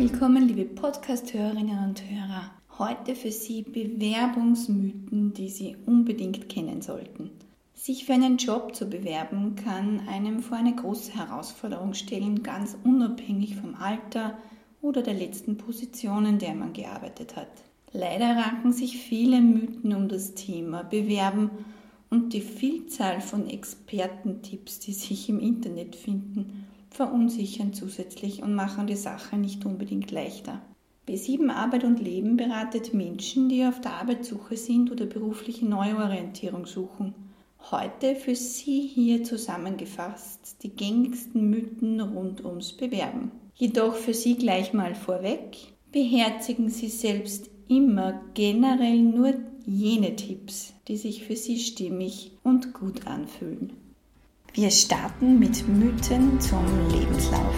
Willkommen, liebe Podcast-Hörerinnen und Hörer. Heute für Sie Bewerbungsmythen, die Sie unbedingt kennen sollten. Sich für einen Job zu bewerben, kann einem vor eine große Herausforderung stellen, ganz unabhängig vom Alter oder der letzten Position, in der man gearbeitet hat. Leider ranken sich viele Mythen um das Thema Bewerben und die Vielzahl von Expertentipps, die sich im Internet finden, verunsichern zusätzlich und machen die Sache nicht unbedingt leichter. B7 Arbeit und Leben beratet Menschen, die auf der Arbeitssuche sind oder berufliche Neuorientierung suchen. Heute für Sie hier zusammengefasst die gängigsten Mythen rund ums Bewerben. Jedoch für Sie gleich mal vorweg, beherzigen Sie selbst immer generell nur jene Tipps, die sich für Sie stimmig und gut anfühlen. Wir starten mit Mythen zum Lebenslauf.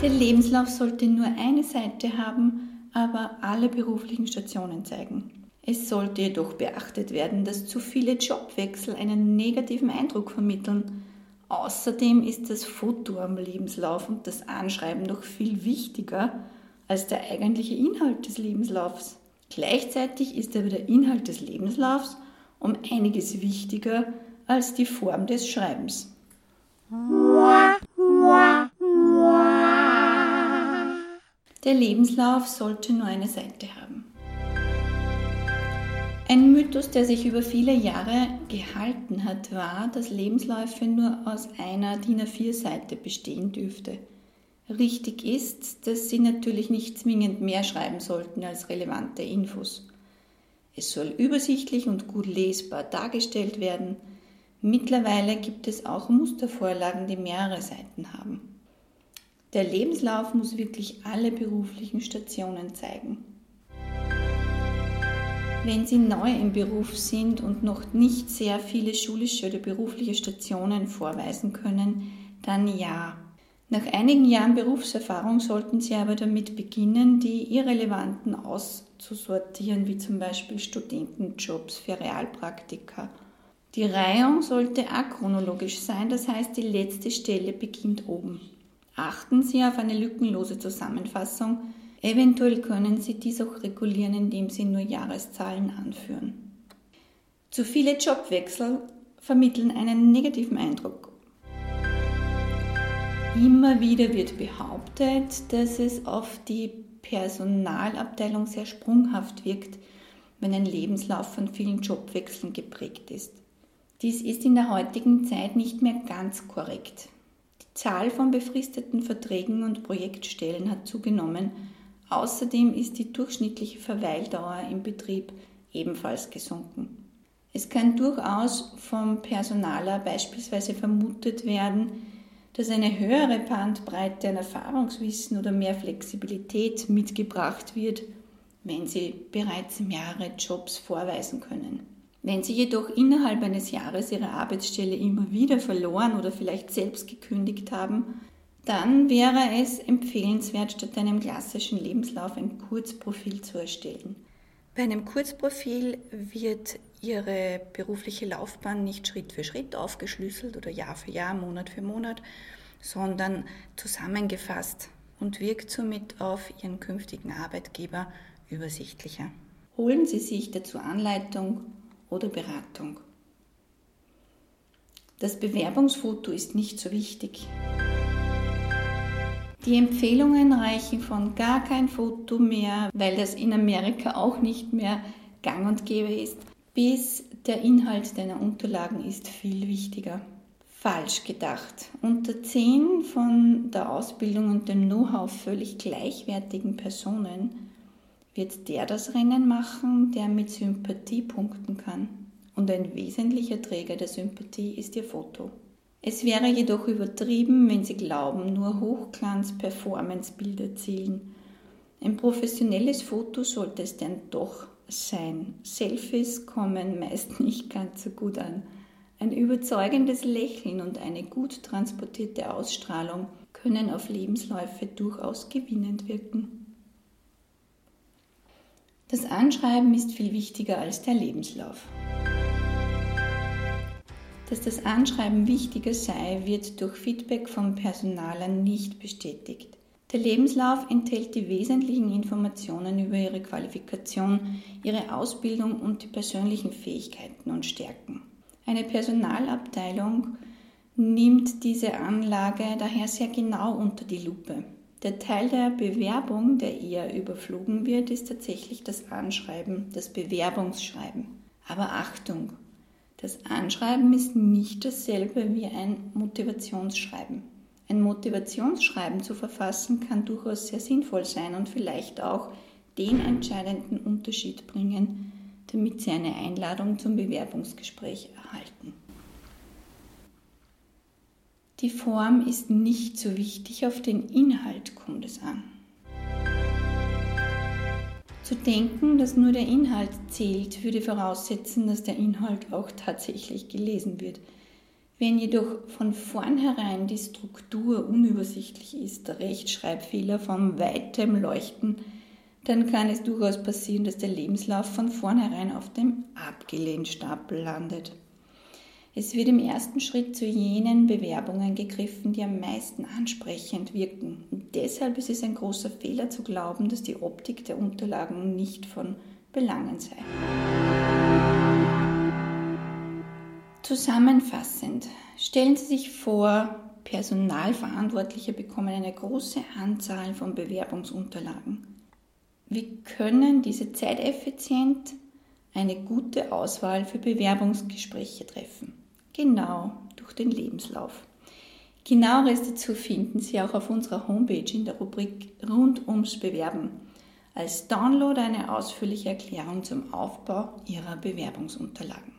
Der Lebenslauf sollte nur eine Seite haben, aber alle beruflichen Stationen zeigen. Es sollte jedoch beachtet werden, dass zu viele Jobwechsel einen negativen Eindruck vermitteln. Außerdem ist das Foto am Lebenslauf und das Anschreiben noch viel wichtiger als der eigentliche Inhalt des Lebenslaufs. Gleichzeitig ist aber der Inhalt des Lebenslaufs um einiges wichtiger als die Form des Schreibens. Der Lebenslauf sollte nur eine Seite haben. Ein Mythos, der sich über viele Jahre gehalten hat, war, dass Lebensläufe nur aus einer DIN A4-Seite bestehen dürfte. Richtig ist, dass sie natürlich nicht zwingend mehr schreiben sollten als relevante Infos. Es soll übersichtlich und gut lesbar dargestellt werden. Mittlerweile gibt es auch Mustervorlagen, die mehrere Seiten haben. Der Lebenslauf muss wirklich alle beruflichen Stationen zeigen. Wenn Sie neu im Beruf sind und noch nicht sehr viele schulische oder berufliche Stationen vorweisen können, dann ja. Nach einigen Jahren Berufserfahrung sollten Sie aber damit beginnen, die Irrelevanten auszusortieren, wie zum Beispiel Studentenjobs für Realpraktika. Die Reihung sollte achronologisch sein, das heißt, die letzte Stelle beginnt oben. Achten Sie auf eine lückenlose Zusammenfassung. Eventuell können Sie dies auch regulieren, indem Sie nur Jahreszahlen anführen. Zu viele Jobwechsel vermitteln einen negativen Eindruck. Immer wieder wird behauptet, dass es auf die Personalabteilung sehr sprunghaft wirkt, wenn ein Lebenslauf von vielen Jobwechseln geprägt ist. Dies ist in der heutigen Zeit nicht mehr ganz korrekt. Zahl von befristeten Verträgen und Projektstellen hat zugenommen. Außerdem ist die durchschnittliche Verweildauer im Betrieb ebenfalls gesunken. Es kann durchaus vom Personaler beispielsweise vermutet werden, dass eine höhere Bandbreite an Erfahrungswissen oder mehr Flexibilität mitgebracht wird, wenn Sie bereits mehrere Jobs vorweisen können. Wenn Sie jedoch innerhalb eines Jahres Ihre Arbeitsstelle immer wieder verloren oder vielleicht selbst gekündigt haben, dann wäre es empfehlenswert, statt einem klassischen Lebenslauf ein Kurzprofil zu erstellen. Bei einem Kurzprofil wird Ihre berufliche Laufbahn nicht Schritt für Schritt aufgeschlüsselt oder Jahr für Jahr, Monat für Monat, sondern zusammengefasst und wirkt somit auf Ihren künftigen Arbeitgeber übersichtlicher. Holen Sie sich dazu Anleitung oder Beratung. Das Bewerbungsfoto ist nicht so wichtig. Die Empfehlungen reichen von gar kein Foto mehr, weil das in Amerika auch nicht mehr gang und gäbe ist, bis der Inhalt deiner Unterlagen ist viel wichtiger. Falsch gedacht. Unter zehn von der Ausbildung und dem Know-how völlig gleichwertigen Personen wird der das Rennen machen, der mit Sympathie punkten kann. Und ein wesentlicher Träger der Sympathie ist Ihr Foto. Es wäre jedoch übertrieben, wenn Sie glauben, nur Hochglanz-Performance-Bilder zählen. Ein professionelles Foto sollte es dann doch sein. Selfies kommen meist nicht ganz so gut an. Ein überzeugendes Lächeln und eine gut transportierte Ausstrahlung können auf Lebensläufe durchaus gewinnend wirken. Das Anschreiben ist viel wichtiger als der Lebenslauf. Dass das Anschreiben wichtiger sei, wird durch Feedback vom Personalern nicht bestätigt. Der Lebenslauf enthält die wesentlichen Informationen über Ihre Qualifikation, Ihre Ausbildung und die persönlichen Fähigkeiten und Stärken. Eine Personalabteilung nimmt diese Anlage daher sehr genau unter die Lupe. Der Teil der Bewerbung, der eher überflogen wird, ist tatsächlich das Anschreiben, das Bewerbungsschreiben. Aber Achtung, das Anschreiben ist nicht dasselbe wie ein Motivationsschreiben. Ein Motivationsschreiben zu verfassen kann durchaus sehr sinnvoll sein und vielleicht auch den entscheidenden Unterschied bringen, damit Sie eine Einladung zum Bewerbungsgespräch erhalten. Die Form ist nicht so wichtig, auf den Inhalt kommt es an. Zu denken, dass nur der Inhalt zählt, würde voraussetzen, dass der Inhalt auch tatsächlich gelesen wird. Wenn jedoch von vornherein die Struktur unübersichtlich ist, der Rechtschreibfehler von weitem leuchten, dann kann es durchaus passieren, dass der Lebenslauf von vornherein auf dem Abgelehnt-Stapel landet. Es wird im ersten Schritt zu jenen Bewerbungen gegriffen, die am meisten ansprechend wirken. Und deshalb ist es ein großer Fehler zu glauben, dass die Optik der Unterlagen nicht von Belangen sei. Zusammenfassend stellen Sie sich vor, Personalverantwortliche bekommen eine große Anzahl von Bewerbungsunterlagen. Wie können diese zeiteffizient eine gute Auswahl für Bewerbungsgespräche treffen? Genau durch den Lebenslauf. Genaueres dazu finden Sie auch auf unserer Homepage in der Rubrik Rund ums Bewerben. Als Download eine ausführliche Erklärung zum Aufbau Ihrer Bewerbungsunterlagen.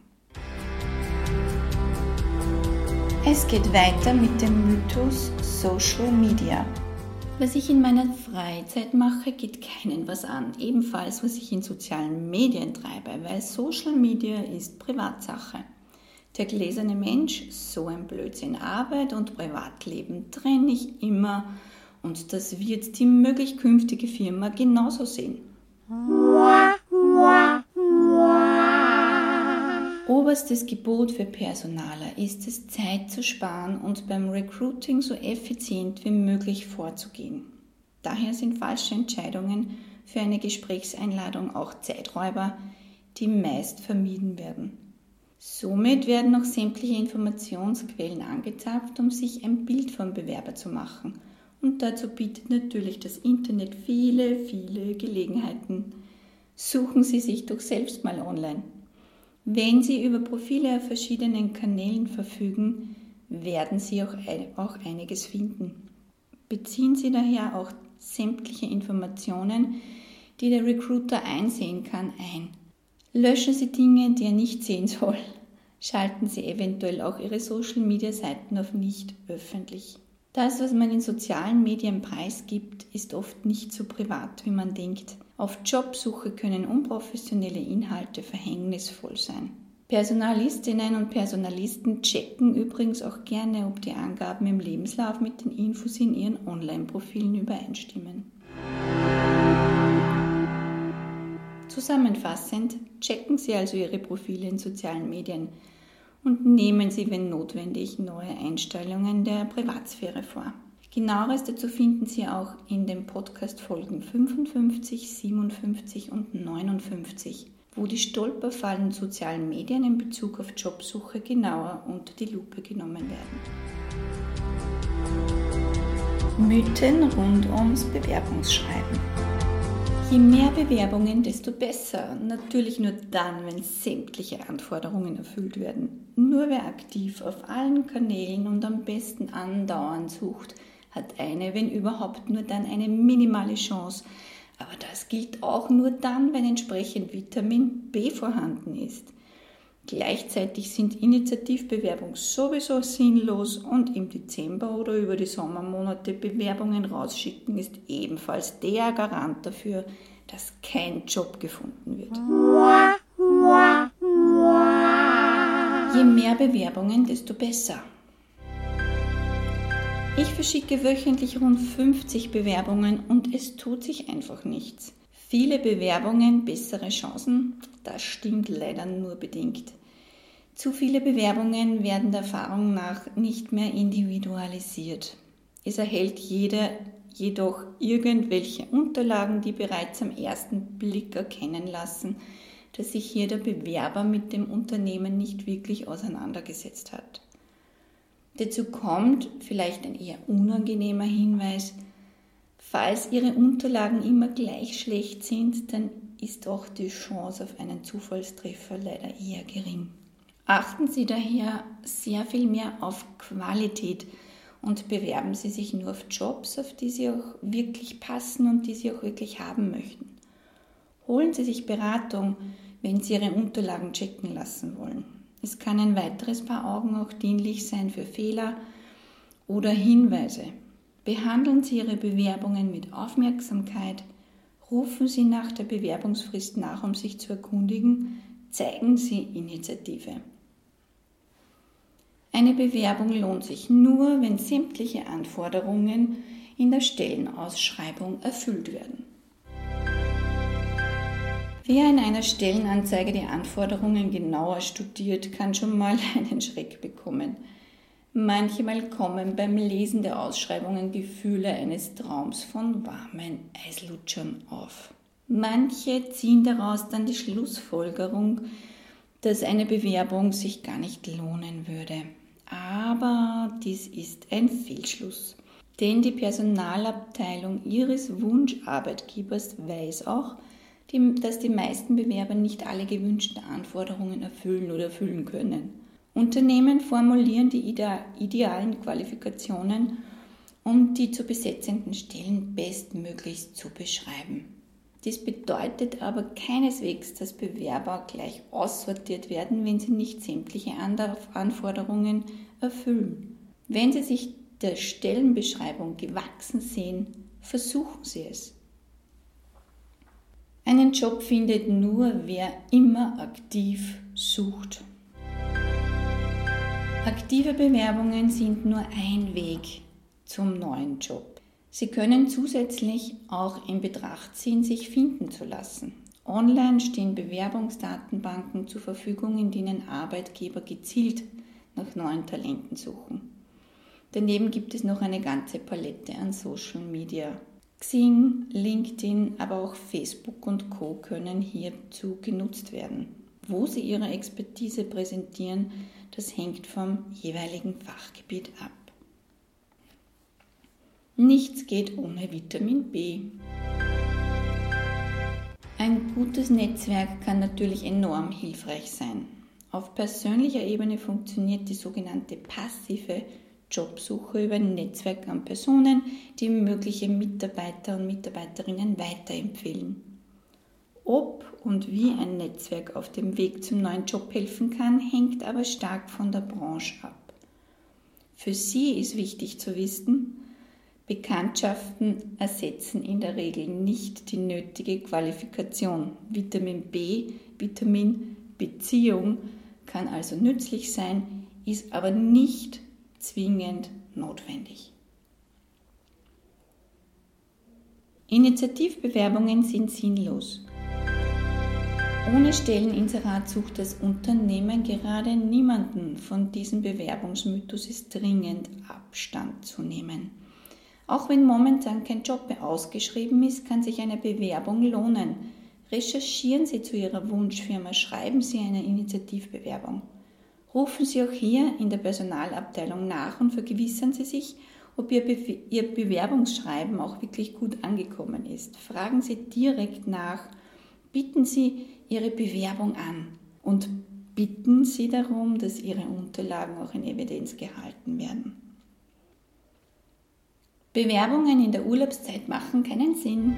Es geht weiter mit dem Mythos Social Media. Was ich in meiner Freizeit mache, geht keinen was an. Ebenfalls, was ich in sozialen Medien treibe, weil Social Media ist Privatsache. Der gläserne Mensch, so ein Blödsinn. Arbeit und Privatleben trenne ich immer und das wird die möglich künftige Firma genauso sehen. Oberstes Gebot für Personaler ist es, Zeit zu sparen und beim Recruiting so effizient wie möglich vorzugehen. Daher sind falsche Entscheidungen für eine Gesprächseinladung auch Zeiträuber, die meist vermieden werden. Somit werden noch sämtliche Informationsquellen angezapft, um sich ein Bild vom Bewerber zu machen. Und dazu bietet natürlich das Internet viele, viele Gelegenheiten. Suchen Sie sich doch selbst mal online. Wenn Sie über Profile auf verschiedenen Kanälen verfügen, werden Sie auch, auch einiges finden. Beziehen Sie daher auch sämtliche Informationen, die der Recruiter einsehen kann, ein. Löschen Sie Dinge, die er nicht sehen soll. Schalten Sie eventuell auch Ihre Social-Media-Seiten auf nicht öffentlich. Das, was man in sozialen Medien preisgibt, ist oft nicht so privat, wie man denkt. Auf Jobsuche können unprofessionelle Inhalte verhängnisvoll sein. Personalistinnen und Personalisten checken übrigens auch gerne, ob die Angaben im Lebenslauf mit den Infos in ihren Online-Profilen übereinstimmen. Zusammenfassend checken Sie also Ihre Profile in sozialen Medien und nehmen Sie, wenn notwendig, neue Einstellungen der Privatsphäre vor. Genaueres dazu finden Sie auch in den Podcast-Folgen 55, 57 und 59, wo die Stolperfallen sozialen Medien in Bezug auf Jobsuche genauer unter die Lupe genommen werden. Mythen rund ums Bewerbungsschreiben. Je mehr Bewerbungen, desto besser. Natürlich nur dann, wenn sämtliche Anforderungen erfüllt werden. Nur wer aktiv auf allen Kanälen und am besten andauernd sucht, hat eine, wenn überhaupt, nur dann eine minimale Chance. Aber das gilt auch nur dann, wenn entsprechend Vitamin B vorhanden ist. Gleichzeitig sind Initiativbewerbungen sowieso sinnlos und im Dezember oder über die Sommermonate Bewerbungen rausschicken ist ebenfalls der Garant dafür, dass kein Job gefunden wird. Je mehr Bewerbungen, desto besser. Ich verschicke wöchentlich rund 50 Bewerbungen und es tut sich einfach nichts. Viele Bewerbungen, bessere Chancen, das stimmt leider nur bedingt. Zu viele Bewerbungen werden der Erfahrung nach nicht mehr individualisiert. Es erhält jeder jedoch irgendwelche Unterlagen, die bereits am ersten Blick erkennen lassen, dass sich hier der Bewerber mit dem Unternehmen nicht wirklich auseinandergesetzt hat. Dazu kommt vielleicht ein eher unangenehmer Hinweis, falls Ihre Unterlagen immer gleich schlecht sind, dann ist auch die Chance auf einen Zufallstreffer leider eher gering. Achten Sie daher sehr viel mehr auf Qualität und bewerben Sie sich nur auf Jobs, auf die Sie auch wirklich passen und die Sie auch wirklich haben möchten. Holen Sie sich Beratung, wenn Sie Ihre Unterlagen checken lassen wollen. Es kann ein weiteres Paar Augen auch dienlich sein für Fehler oder Hinweise. Behandeln Sie Ihre Bewerbungen mit Aufmerksamkeit, rufen Sie nach der Bewerbungsfrist nach, um sich zu erkundigen, zeigen Sie Initiative. Eine Bewerbung lohnt sich nur, wenn sämtliche Anforderungen in der Stellenausschreibung erfüllt werden. Wer in einer Stellenanzeige die Anforderungen genauer studiert, kann schon mal einen Schreck bekommen. Manchmal kommen beim Lesen der Ausschreibungen Gefühle eines Traums von warmen Eislutschern auf. Manche ziehen daraus dann die Schlussfolgerung, dass eine Bewerbung sich gar nicht lohnen würde. Aber dies ist ein Fehlschluss. Denn die Personalabteilung Ihres Wunscharbeitgebers weiß auch, dass die meisten Bewerber nicht alle gewünschten Anforderungen erfüllen oder erfüllen können. Unternehmen formulieren die idealen Qualifikationen, um die zu besetzenden Stellen bestmöglichst zu beschreiben. Dies bedeutet aber keineswegs, dass Bewerber gleich aussortiert werden, wenn sie nicht sämtliche Anforderungen erfüllen. Wenn Sie sich der Stellenbeschreibung gewachsen sehen, versuchen Sie es. Einen Job findet nur, wer immer aktiv sucht. Aktive Bewerbungen sind nur ein Weg zum neuen Job. Sie können zusätzlich auch in Betracht ziehen, sich finden zu lassen. Online stehen Bewerbungsdatenbanken zur Verfügung, in denen Arbeitgeber gezielt nach neuen Talenten suchen. Daneben gibt es noch eine ganze Palette an Social Media Xing, LinkedIn, aber auch Facebook und Co können hierzu genutzt werden. Wo Sie Ihre Expertise präsentieren, das hängt vom jeweiligen Fachgebiet ab. Nichts geht ohne Vitamin B. Ein gutes Netzwerk kann natürlich enorm hilfreich sein. Auf persönlicher Ebene funktioniert die sogenannte passive Jobsuche über ein Netzwerk an Personen, die mögliche Mitarbeiter und Mitarbeiterinnen weiterempfehlen. Ob und wie ein Netzwerk auf dem Weg zum neuen Job helfen kann, hängt aber stark von der Branche ab. Für Sie ist wichtig zu wissen, Bekanntschaften ersetzen in der Regel nicht die nötige Qualifikation. Vitamin B, Vitamin Beziehung kann also nützlich sein, ist aber nicht zwingend notwendig. Initiativbewerbungen sind sinnlos. Ohne Stelleninserat sucht das Unternehmen gerade niemanden. Von diesem Bewerbungsmythos ist dringend Abstand zu nehmen. Auch wenn momentan kein Job mehr ausgeschrieben ist, kann sich eine Bewerbung lohnen. Recherchieren Sie zu Ihrer Wunschfirma, schreiben Sie eine Initiativbewerbung. Rufen Sie auch hier in der Personalabteilung nach und vergewissern Sie sich, ob Ihr, Be Ihr Bewerbungsschreiben auch wirklich gut angekommen ist. Fragen Sie direkt nach, bieten Sie Ihre Bewerbung an und bitten Sie darum, dass Ihre Unterlagen auch in Evidenz gehalten werden. Bewerbungen in der Urlaubszeit machen keinen Sinn.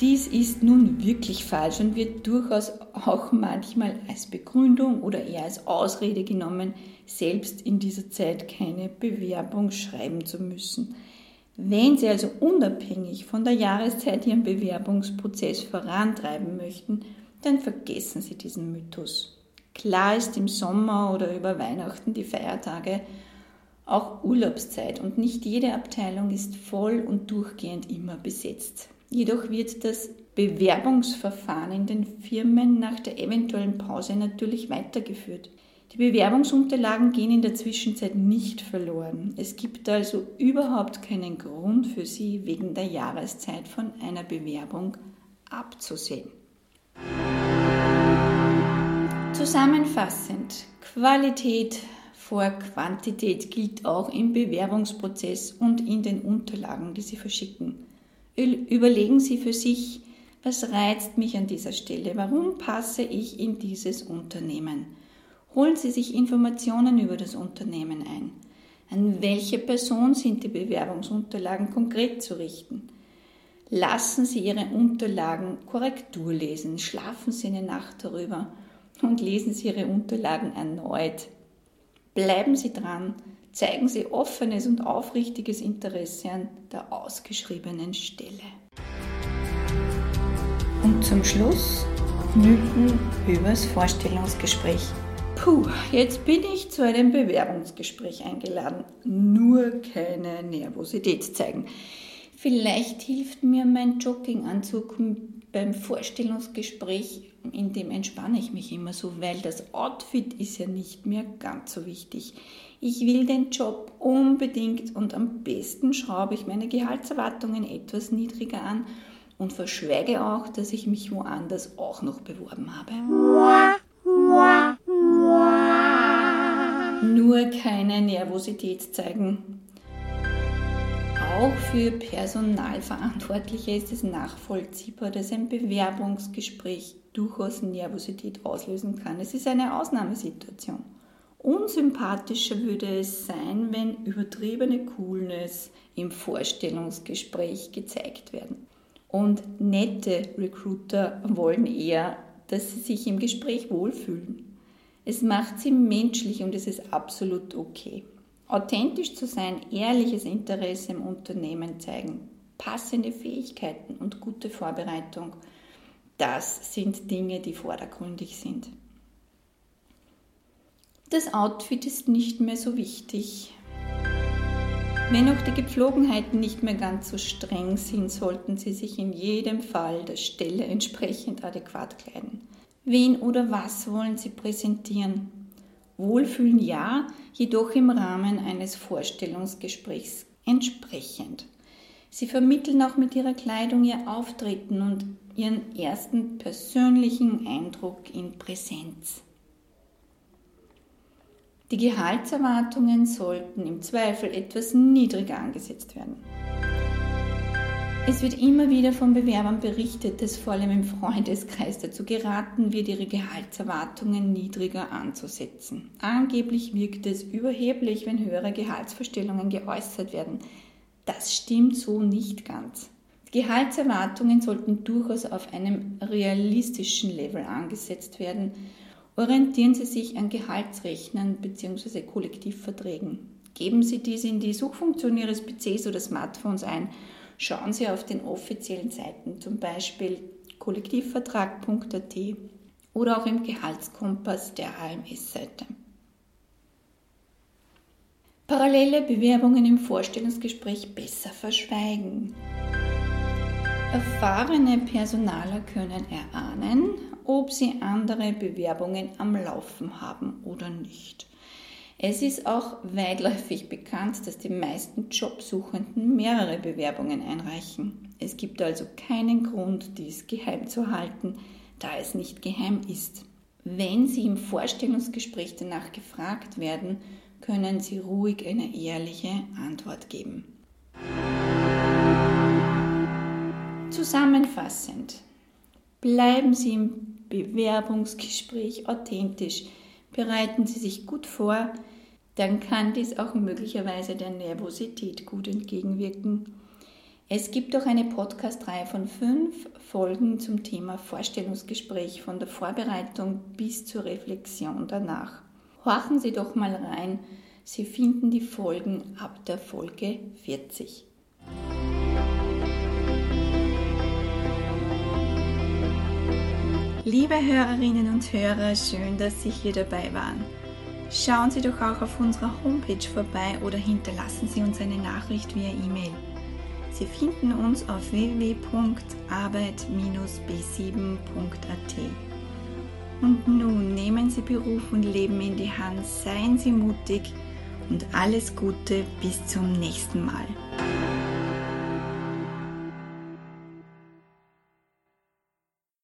Dies ist nun wirklich falsch und wird durchaus auch manchmal als Begründung oder eher als Ausrede genommen, selbst in dieser Zeit keine Bewerbung schreiben zu müssen. Wenn Sie also unabhängig von der Jahreszeit Ihren Bewerbungsprozess vorantreiben möchten, dann vergessen Sie diesen Mythos. Klar ist im Sommer oder über Weihnachten die Feiertage auch Urlaubszeit und nicht jede Abteilung ist voll und durchgehend immer besetzt. Jedoch wird das Bewerbungsverfahren in den Firmen nach der eventuellen Pause natürlich weitergeführt. Die Bewerbungsunterlagen gehen in der Zwischenzeit nicht verloren. Es gibt also überhaupt keinen Grund für Sie, wegen der Jahreszeit von einer Bewerbung abzusehen. Zusammenfassend, Qualität vor Quantität gilt auch im Bewerbungsprozess und in den Unterlagen, die Sie verschicken. Überlegen Sie für sich, was reizt mich an dieser Stelle? Warum passe ich in dieses Unternehmen? Holen Sie sich Informationen über das Unternehmen ein. An welche Person sind die Bewerbungsunterlagen konkret zu richten? Lassen Sie Ihre Unterlagen Korrektur lesen, schlafen Sie eine Nacht darüber und lesen Sie Ihre Unterlagen erneut. Bleiben Sie dran, zeigen Sie offenes und aufrichtiges Interesse an der ausgeschriebenen Stelle. Und zum Schluss Mythen übers Vorstellungsgespräch. Puh, jetzt bin ich zu einem Bewerbungsgespräch eingeladen. Nur keine Nervosität zeigen. Vielleicht hilft mir mein Jogginganzug beim Vorstellungsgespräch, in dem entspanne ich mich immer so, weil das Outfit ist ja nicht mehr ganz so wichtig. Ich will den Job unbedingt und am besten schraube ich meine Gehaltserwartungen etwas niedriger an und verschweige auch, dass ich mich woanders auch noch beworben habe. Nur keine Nervosität zeigen. Auch für Personalverantwortliche ist es nachvollziehbar, dass ein Bewerbungsgespräch durchaus Nervosität auslösen kann. Es ist eine Ausnahmesituation. Unsympathischer würde es sein, wenn übertriebene Coolness im Vorstellungsgespräch gezeigt werden. Und nette Recruiter wollen eher, dass sie sich im Gespräch wohlfühlen. Es macht sie menschlich und es ist absolut okay. Authentisch zu sein, ehrliches Interesse im Unternehmen zeigen, passende Fähigkeiten und gute Vorbereitung, das sind Dinge, die vordergründig sind. Das Outfit ist nicht mehr so wichtig. Wenn auch die Gepflogenheiten nicht mehr ganz so streng sind, sollten Sie sich in jedem Fall der Stelle entsprechend adäquat kleiden. Wen oder was wollen Sie präsentieren? Wohlfühlen ja, jedoch im Rahmen eines Vorstellungsgesprächs entsprechend. Sie vermitteln auch mit ihrer Kleidung ihr Auftreten und ihren ersten persönlichen Eindruck in Präsenz. Die Gehaltserwartungen sollten im Zweifel etwas niedriger angesetzt werden. Es wird immer wieder von Bewerbern berichtet, dass vor allem im Freundeskreis dazu geraten wird, ihre Gehaltserwartungen niedriger anzusetzen. Angeblich wirkt es überheblich, wenn höhere Gehaltsvorstellungen geäußert werden. Das stimmt so nicht ganz. Gehaltserwartungen sollten durchaus auf einem realistischen Level angesetzt werden Orientieren Sie sich an Gehaltsrechnern bzw. Kollektivverträgen. Geben Sie diese in die Suchfunktion Ihres PCs oder Smartphones ein. Schauen Sie auf den offiziellen Seiten, zum Beispiel kollektivvertrag.at oder auch im Gehaltskompass der AMS-Seite. Parallele Bewerbungen im Vorstellungsgespräch besser verschweigen. Erfahrene Personaler können erahnen, ob sie andere Bewerbungen am Laufen haben oder nicht. Es ist auch weitläufig bekannt, dass die meisten Jobsuchenden mehrere Bewerbungen einreichen. Es gibt also keinen Grund, dies geheim zu halten, da es nicht geheim ist. Wenn Sie im Vorstellungsgespräch danach gefragt werden, können Sie ruhig eine ehrliche Antwort geben. Zusammenfassend, bleiben Sie im Bewerbungsgespräch authentisch. Bereiten Sie sich gut vor, dann kann dies auch möglicherweise der Nervosität gut entgegenwirken. Es gibt auch eine Podcast-Reihe von fünf Folgen zum Thema Vorstellungsgespräch von der Vorbereitung bis zur Reflexion danach. Horchen Sie doch mal rein. Sie finden die Folgen ab der Folge 40. Liebe Hörerinnen und Hörer, schön, dass Sie hier dabei waren. Schauen Sie doch auch auf unserer Homepage vorbei oder hinterlassen Sie uns eine Nachricht via E-Mail. Sie finden uns auf www.arbeit-b7.at. Und nun nehmen Sie Beruf und Leben in die Hand, seien Sie mutig und alles Gute bis zum nächsten Mal.